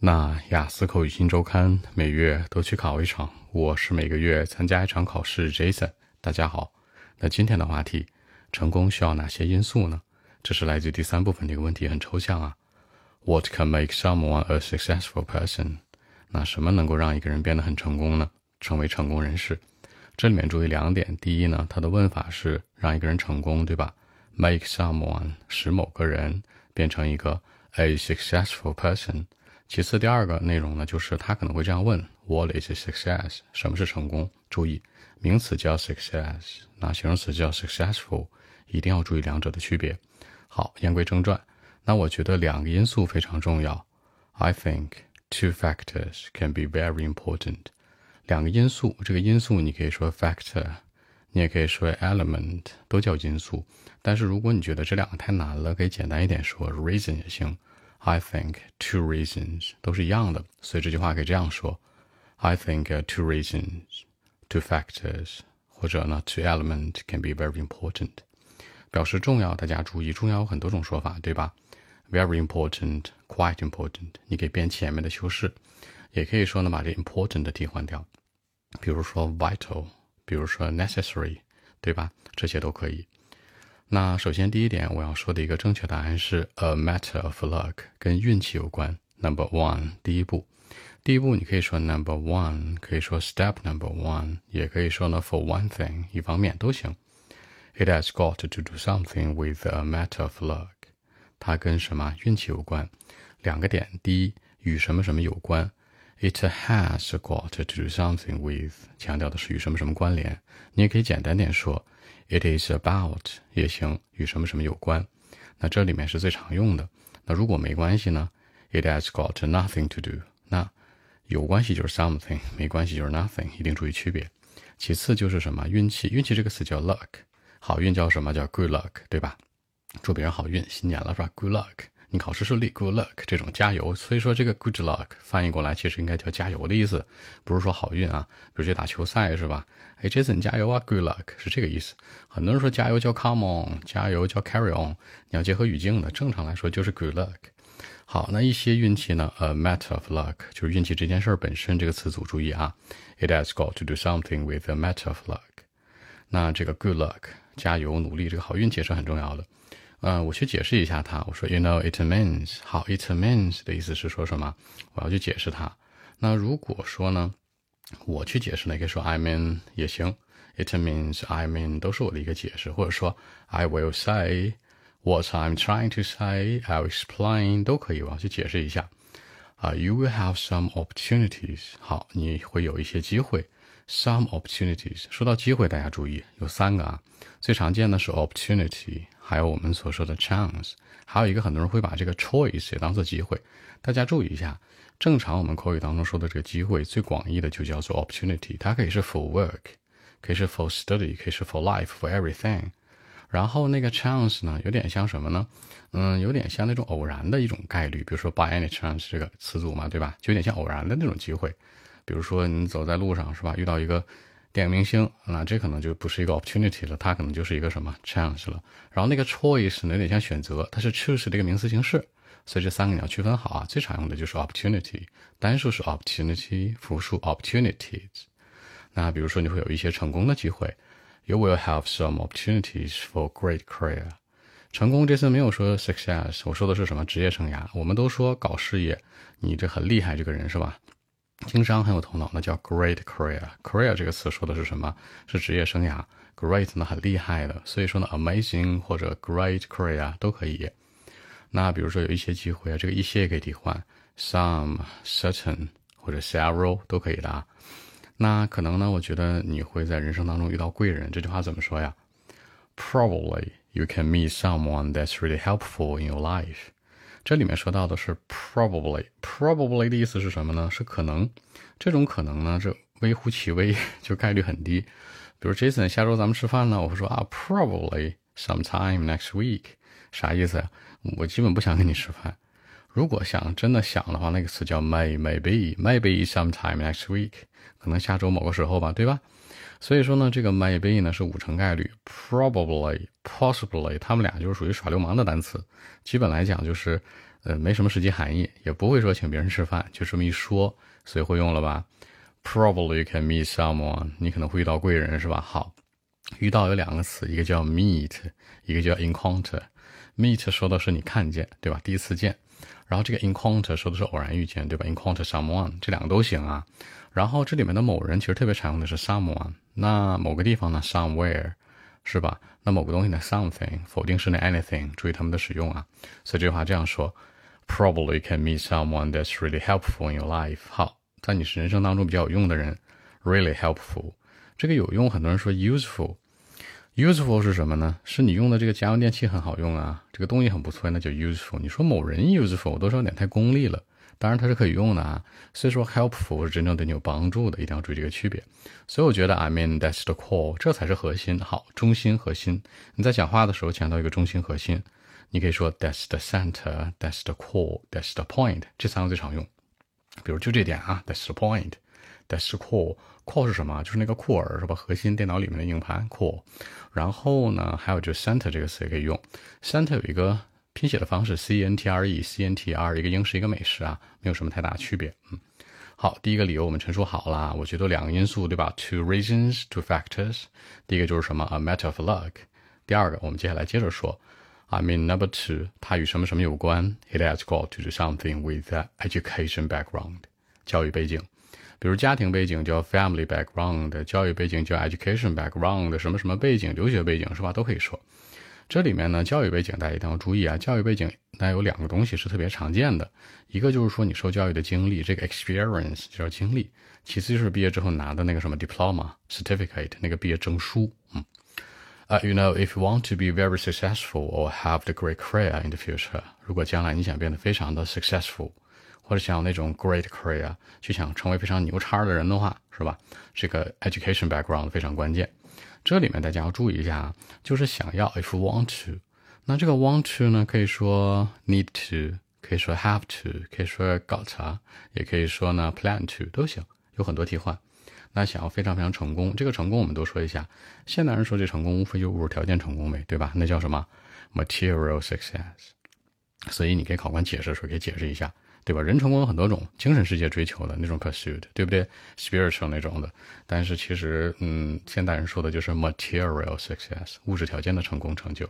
那雅思口语新周刊每月都去考一场，我是每个月参加一场考试。Jason，大家好。那今天的话题，成功需要哪些因素呢？这是来自第三部分的一个问题，很抽象啊。What can make someone a successful person？那什么能够让一个人变得很成功呢？成为成功人士？这里面注意两点：第一呢，它的问法是让一个人成功，对吧？Make someone 使某个人变成一个 a successful person。其次，第二个内容呢，就是他可能会这样问：What is success？什么是成功？注意，名词叫 success，那形容词叫 successful，一定要注意两者的区别。好，言归正传，那我觉得两个因素非常重要。I think two factors can be very important。两个因素，这个因素你可以说 factor，你也可以说 element，都叫因素。但是如果你觉得这两个太难了，可以简单一点说 reason 也行。I think two reasons 都是一样的，所以这句话可以这样说：I think two reasons, two factors，或者呢，two element can be very important，表示重要。大家注意，重要有很多种说法，对吧？Very important, quite important，你可以变前面的修饰，也可以说呢把这 important 替换掉，比如说 vital，比如说 necessary，对吧？这些都可以。 那首先第一点，我要说的一个正确答案是 a matter of luck，跟运气有关。Number one，第一步，第一步你可以说 number one，可以说 step number one，也可以说呢 for one thing，一方面都行。It has got to do something with a matter of luck，它跟什么运气有关？两个点，第一，与什么什么有关？It has got to do something with，强调的是与什么什么关联。你也可以简单点说。It is about 也行，与什么什么有关。那这里面是最常用的。那如果没关系呢？It has got nothing to do。那有关系就是 something，没关系就是 nothing，一定注意区别。其次就是什么运气？运气这个词叫 luck，好运叫什么叫 good luck，对吧？祝别人好运，新年了是吧？Good luck。你考试顺利，Good luck，这种加油。所以说这个 Good luck 翻译过来其实应该叫加油的意思，不是说好运啊。比如去打球赛是吧？哎，Jason 加油啊，Good luck 是这个意思。很多人说加油叫 Come on，加油叫 Carry on，你要结合语境的。正常来说就是 Good luck。好，那一些运气呢？A matter of luck 就是运气这件事本身。这个词组注意啊，It has got to do something with a matter of luck。那这个 Good luck 加油努力，这个好运气是很重要的。嗯，我去解释一下它。我说，You know, it means 好，it means 的意思是说什么？我要去解释它。那如果说呢，我去解释呢，可以说 I mean 也行。It means I mean 都是我的一个解释，或者说 I will say what I'm trying to say. I'll explain 都可以。我要去解释一下。啊，You will have some opportunities。好，你会有一些机会。Some opportunities。说到机会，大家注意有三个啊。最常见的是 opportunity。还有我们所说的 chance，还有一个很多人会把这个 choice 也当做机会。大家注意一下，正常我们口语当中说的这个机会，最广义的就叫做 opportunity，它可以是 for work，可以是 for study，可以是 for life，for everything。然后那个 chance 呢，有点像什么呢？嗯，有点像那种偶然的一种概率，比如说 by any chance 这个词组嘛，对吧？就有点像偶然的那种机会。比如说你走在路上是吧，遇到一个。电影明星，那这可能就不是一个 opportunity 了，它可能就是一个什么 chance 了。然后那个 choice 呢，有点像选择，它是 choose 的一个名词形式。所以这三个你要区分好啊。最常用的就是 opportunity，单数是 opportunity，复数 opportunities。那比如说你会有一些成功的机会，you will have some opportunities for great career。成功这次没有说 success，我说的是什么职业生涯。我们都说搞事业，你这很厉害，这个人是吧？经商很有头脑，那叫 great career。career 这个词说的是什么？是职业生涯。great 呢很厉害的，所以说呢 amazing 或者 great career 都可以。那比如说有一些机会啊，这个一些也可以替换，some、certain 或者 several 都可以的。那可能呢，我觉得你会在人生当中遇到贵人。这句话怎么说呀？Probably you can meet someone that's really helpful in your life. 这里面说到的是 probably，probably 的意思是什么呢？是可能，这种可能呢，这微乎其微，就概率很低。比如 Jason，下周咱们吃饭呢，我会说啊，probably sometime next week，啥意思呀？我基本不想跟你吃饭。如果想真的想的话，那个词叫 may，maybe，maybe sometime next week，可能下周某个时候吧，对吧？所以说呢，这个 maybe 呢是五成概率，probably、possibly，他们俩就是属于耍流氓的单词。基本来讲就是，呃，没什么实际含义，也不会说请别人吃饭，就这么一说，所以会用了吧？Probably can meet someone，你可能会遇到贵人，是吧？好，遇到有两个词，一个叫 meet，一个叫 encounter。meet 说的是你看见，对吧？第一次见。然后这个 encounter 说的是偶然遇见，对吧？encounter someone 这两个都行啊。然后这里面的某人其实特别常用的是 someone，那某个地方呢 somewhere，是吧？那某个东西呢 something，否定式呢 anything，注意他们的使用啊。所以这句话这样说：Probably can meet someone that's really helpful in your life。好，在你是人生当中比较有用的人，really helpful。这个有用，很多人说 useful。Useful 是什么呢？是你用的这个家用电器很好用啊，这个东西很不错，那叫 useful。你说某人 useful，多少有点太功利了。当然它是可以用的啊。所以说 helpful 是真正对你有帮助的，一定要注意这个区别。所以我觉得 I mean that's the core，这才是核心。好，中心核心。你在讲话的时候强调一个中心核心，你可以说 that's the center，that's the core，that's the point，这三个最常用。比如就这点啊，that's the point，that's the core。core 是什么？就是那个库尔是吧？核心电脑里面的硬盘 core。然后呢，还有就是 center 这个词也可以用。center 有一个拼写的方式，c n t r e，c n t r，一个英式一个美式啊，没有什么太大区别。嗯，好，第一个理由我们陈述好了，我觉得两个因素对吧？Two reasons, two factors。第一个就是什么？A matter of luck。第二个，我们接下来接着说。I mean number two，它与什么什么有关？It has got to do something with the education background，教育背景。比如家庭背景叫 family background，教育背景叫 education background，什么什么背景，留学背景是吧？都可以说。这里面呢，教育背景大家一定要注意啊。教育背景那有两个东西是特别常见的，一个就是说你受教育的经历，这个 experience 就叫经历；其次就是毕业之后拿的那个什么 diploma certificate，那个毕业证书。嗯，啊，you know if you want to be very successful or have the great career in the future，如果将来你想变得非常的 successful。或者想有那种 great career，就想成为非常牛叉的人的话，是吧？这个 education background 非常关键。这里面大家要注意一下，就是想要 if want to，那这个 want to 呢，可以说 need to，可以说 have to，可以说 got，也可以说呢 plan to 都行，有很多替换。那想要非常非常成功，这个成功我们都说一下。现代人说这成功无非就物质条件成功呗，对吧？那叫什么 material success。所以你给考官解释的时候，可以解释一下。对吧？人成功有很多种，精神世界追求的那种 pursuit，对不对？spiritual 那种的。但是其实，嗯，现代人说的就是 material success，物质条件的成功成就。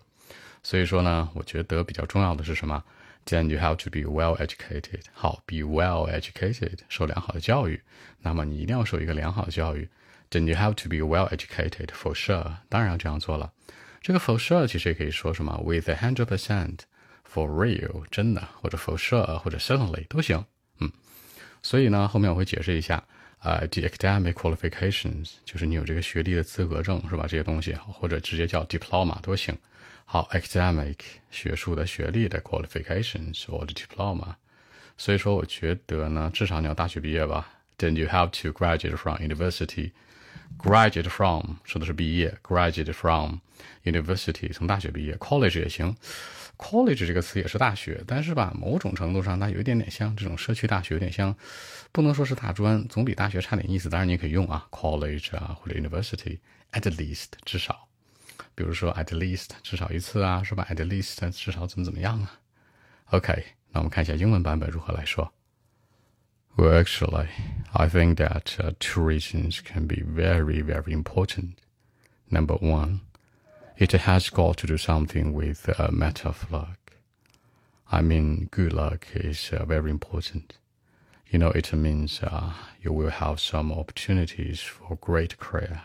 所以说呢，我觉得比较重要的是什么？Then you have to be well educated。好，be well educated，受良好的教育。那么你一定要受一个良好的教育。Then you have to be well educated for sure。当然要这样做了。这个 for sure 其实也可以说什么？With a hundred percent。For real，真的，或者 for sure，或者 certainly 都行。嗯，所以呢，后面我会解释一下。呃，the academic qualifications 就是你有这个学历的资格证是吧？这些东西，或者直接叫 diploma 都行。好，academic 学术的学历的 qualifications 或者 diploma。所以说，我觉得呢，至少你要大学毕业吧。Then you have to graduate from university。Graduate from 说的是毕业，graduate from university 从大学毕业，college 也行。college 这个词也是大学，但是吧，某种程度上它有一点点像这种社区大学，有点像，不能说是大专，总比大学差点意思。当然你可以用啊，college 啊或者 university，at least 至少，比如说 at least 至少一次啊，是吧？at least 至少怎么怎么样啊？OK，那我们看一下英文版本如何来说。Well, actually, I think that uh, two reasons can be very, very important. Number one. it has got to do something with a matter of luck. I mean, good luck is uh, very important. You know, it means uh, you will have some opportunities for great career.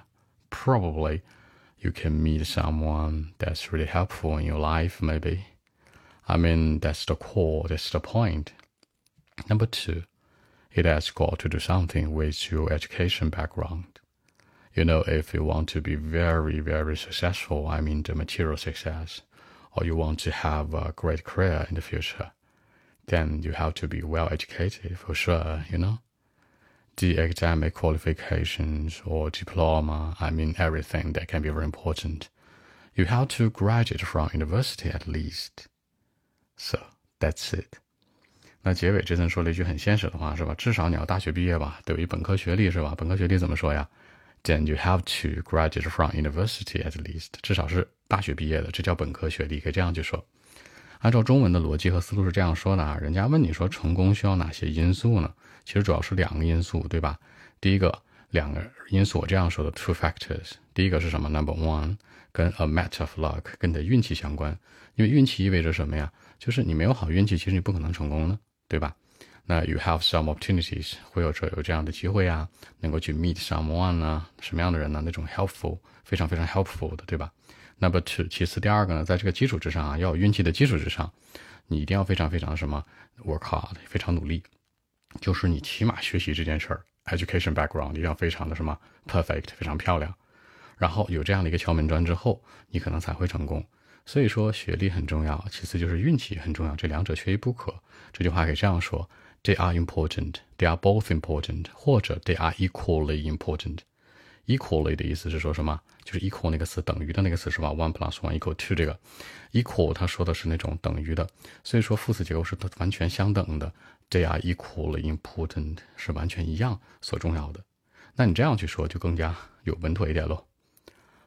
Probably you can meet someone that's really helpful in your life, maybe. I mean, that's the core, that's the point. Number two, it has got to do something with your education background you know, if you want to be very, very successful, I mean the material success, or you want to have a great career in the future, then you have to be well educated for sure, you know. The academic qualifications or diploma, I mean everything that can be very important. You have to graduate from university at least. So that's it. 那结尾这阵说了一句很现实的话，是吧？至少你要大学毕业吧，得有一本科学历，是吧？本科学历怎么说呀？then you have to graduate from university at least，至少是大学毕业的，这叫本科学历，可以这样去说。按照中文的逻辑和思路是这样说的啊，人家问你说成功需要哪些因素呢？其实主要是两个因素，对吧？第一个两个因素我这样说的，two factors。第一个是什么？Number one，跟 a matter of luck，跟你的运气相关。因为运气意味着什么呀？就是你没有好运气，其实你不可能成功的，对吧？那 you have some opportunities，会有这有这样的机会啊，能够去 meet someone 呢？什么样的人呢？那种 helpful，非常非常 helpful 的，对吧？Number two，其次第二个呢，在这个基础之上啊，要有运气的基础之上，你一定要非常非常什么 work hard，非常努力，就是你起码学习这件事儿，education background 一定要非常的什么 perfect，非常漂亮，然后有这样的一个敲门砖之后，你可能才会成功。所以说学历很重要，其次就是运气很重要，这两者缺一不可。这句话可以这样说：They are important, they are both important，或者 They are equally important。equally 的意思是说什么？就是 equal 那个词等于的那个词是吧？One plus one equal two 这个 equal 它说的是那种等于的，所以说副词结构是完全相等的。They are equally important 是完全一样所重要的。那你这样去说就更加有稳妥一点喽。